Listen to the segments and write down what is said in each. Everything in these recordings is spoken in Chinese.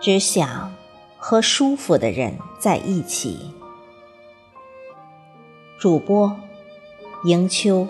只想和舒服的人在一起。主播迎秋。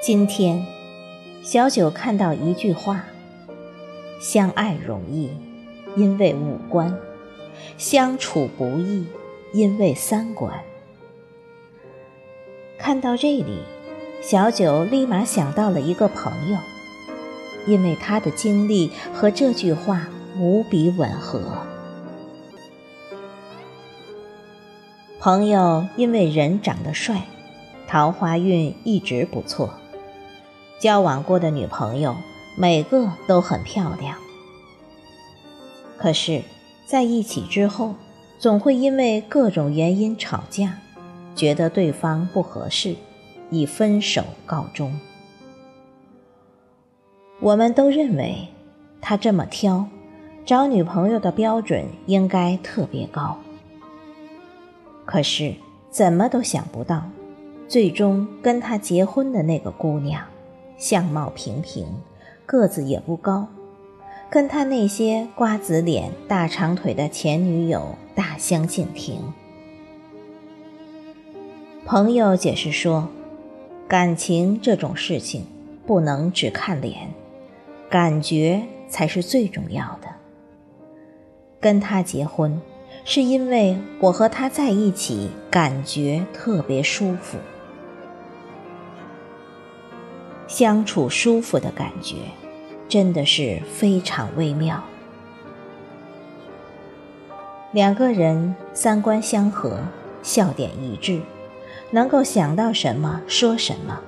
今天，小九看到一句话：“相爱容易，因为五官；相处不易，因为三观。”看到这里，小九立马想到了一个朋友，因为他的经历和这句话无比吻合。朋友因为人长得帅，桃花运一直不错。交往过的女朋友每个都很漂亮，可是在一起之后，总会因为各种原因吵架，觉得对方不合适，以分手告终。我们都认为他这么挑，找女朋友的标准应该特别高，可是怎么都想不到，最终跟他结婚的那个姑娘。相貌平平，个子也不高，跟他那些瓜子脸、大长腿的前女友大相径庭。朋友解释说，感情这种事情不能只看脸，感觉才是最重要的。跟他结婚，是因为我和他在一起感觉特别舒服。相处舒服的感觉，真的是非常微妙。两个人三观相合，笑点一致，能够想到什么说什么，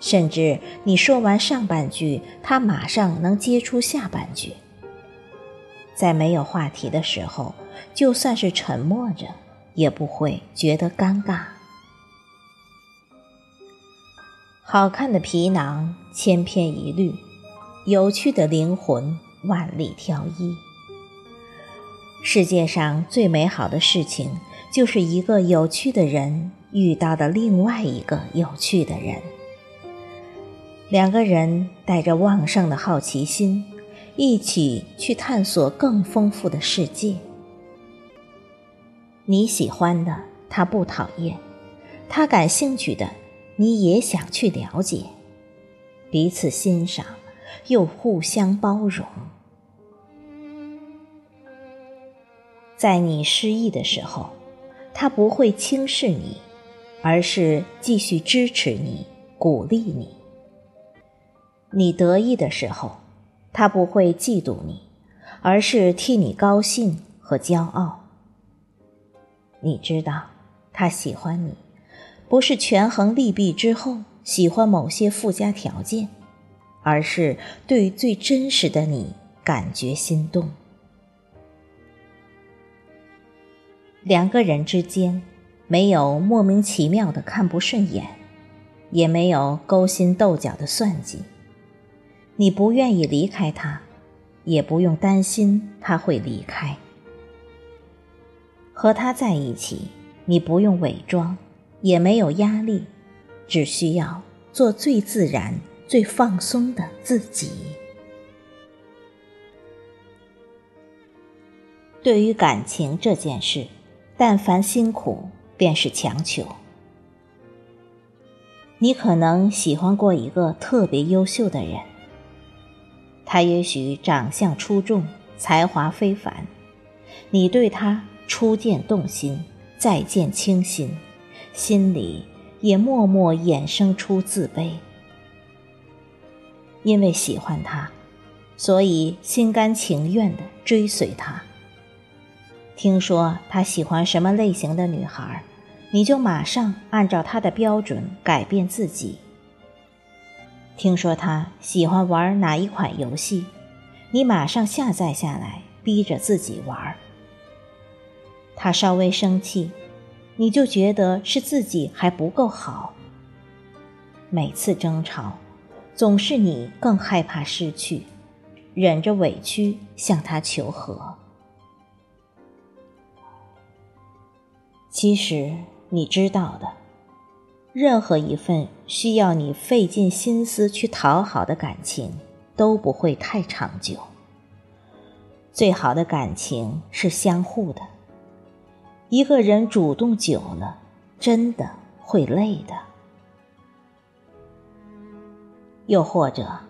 甚至你说完上半句，他马上能接出下半句。在没有话题的时候，就算是沉默着，也不会觉得尴尬。好看的皮囊千篇一律，有趣的灵魂万里挑一。世界上最美好的事情，就是一个有趣的人遇到的另外一个有趣的人。两个人带着旺盛的好奇心，一起去探索更丰富的世界。你喜欢的，他不讨厌；他感兴趣的。你也想去了解，彼此欣赏，又互相包容。在你失意的时候，他不会轻视你，而是继续支持你、鼓励你；你得意的时候，他不会嫉妒你，而是替你高兴和骄傲。你知道，他喜欢你。不是权衡利弊之后喜欢某些附加条件，而是对最真实的你感觉心动。两个人之间没有莫名其妙的看不顺眼，也没有勾心斗角的算计。你不愿意离开他，也不用担心他会离开。和他在一起，你不用伪装。也没有压力，只需要做最自然、最放松的自己。对于感情这件事，但凡辛苦，便是强求。你可能喜欢过一个特别优秀的人，他也许长相出众，才华非凡，你对他初见动心，再见倾心。心里也默默衍生出自卑，因为喜欢他，所以心甘情愿的追随他。听说他喜欢什么类型的女孩，你就马上按照他的标准改变自己。听说他喜欢玩哪一款游戏，你马上下载下来，逼着自己玩。他稍微生气。你就觉得是自己还不够好。每次争吵，总是你更害怕失去，忍着委屈向他求和。其实，你知道的，任何一份需要你费尽心思去讨好的感情都不会太长久。最好的感情是相互的。一个人主动久了，真的会累的。又或者，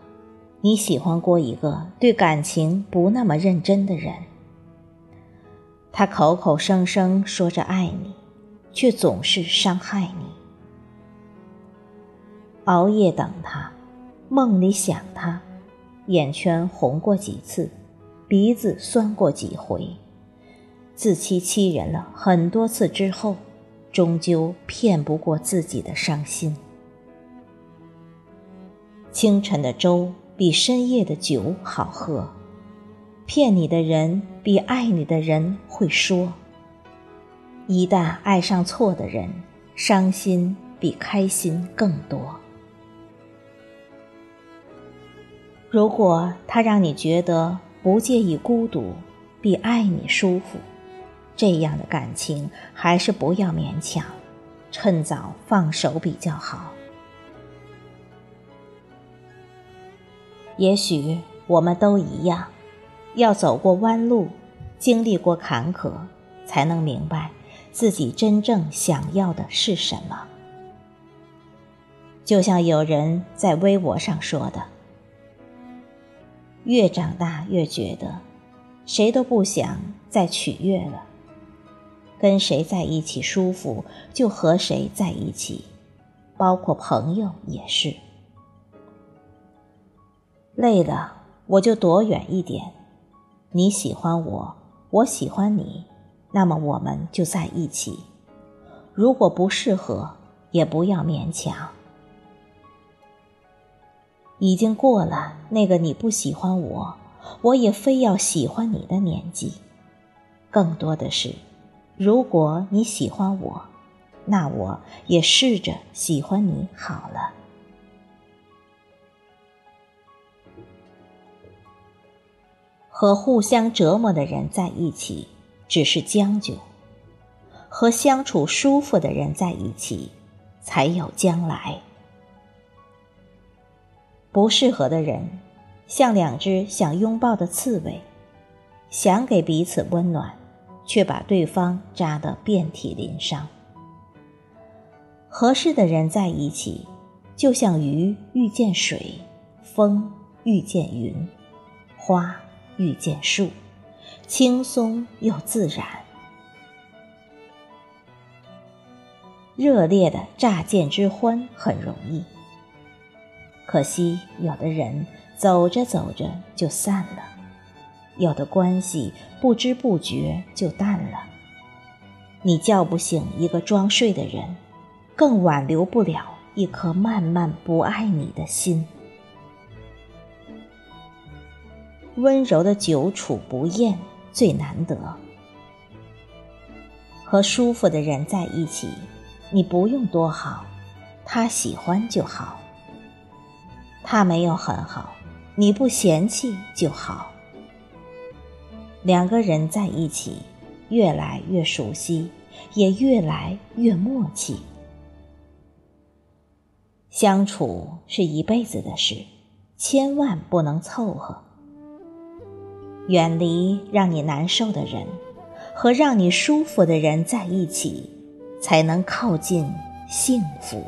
你喜欢过一个对感情不那么认真的人，他口口声声说着爱你。却总是伤害你。熬夜等他，梦里想他，眼圈红过几次，鼻子酸过几回，自欺欺人了很多次之后，终究骗不过自己的伤心。清晨的粥比深夜的酒好喝，骗你的人比爱你的人会说。一旦爱上错的人，伤心比开心更多。如果他让你觉得不介意孤独，比爱你舒服，这样的感情还是不要勉强，趁早放手比较好。也许我们都一样，要走过弯路，经历过坎坷，才能明白。自己真正想要的是什么？就像有人在微博上说的：“越长大越觉得，谁都不想再取悦了。跟谁在一起舒服，就和谁在一起，包括朋友也是。累了，我就躲远一点。你喜欢我，我喜欢你。”那么我们就在一起，如果不适合，也不要勉强。已经过了那个你不喜欢我，我也非要喜欢你的年纪。更多的是，如果你喜欢我，那我也试着喜欢你好了。和互相折磨的人在一起。只是将就，和相处舒服的人在一起，才有将来。不适合的人，像两只想拥抱的刺猬，想给彼此温暖，却把对方扎得遍体鳞伤。合适的人在一起，就像鱼遇见水，风遇见云，花遇见树。轻松又自然，热烈的乍见之欢很容易。可惜有的人走着走着就散了，有的关系不知不觉就淡了。你叫不醒一个装睡的人，更挽留不了一颗慢慢不爱你的心。温柔的久处不厌。最难得，和舒服的人在一起，你不用多好，他喜欢就好。他没有很好，你不嫌弃就好。两个人在一起，越来越熟悉，也越来越默契。相处是一辈子的事，千万不能凑合。远离让你难受的人，和让你舒服的人在一起，才能靠近幸福。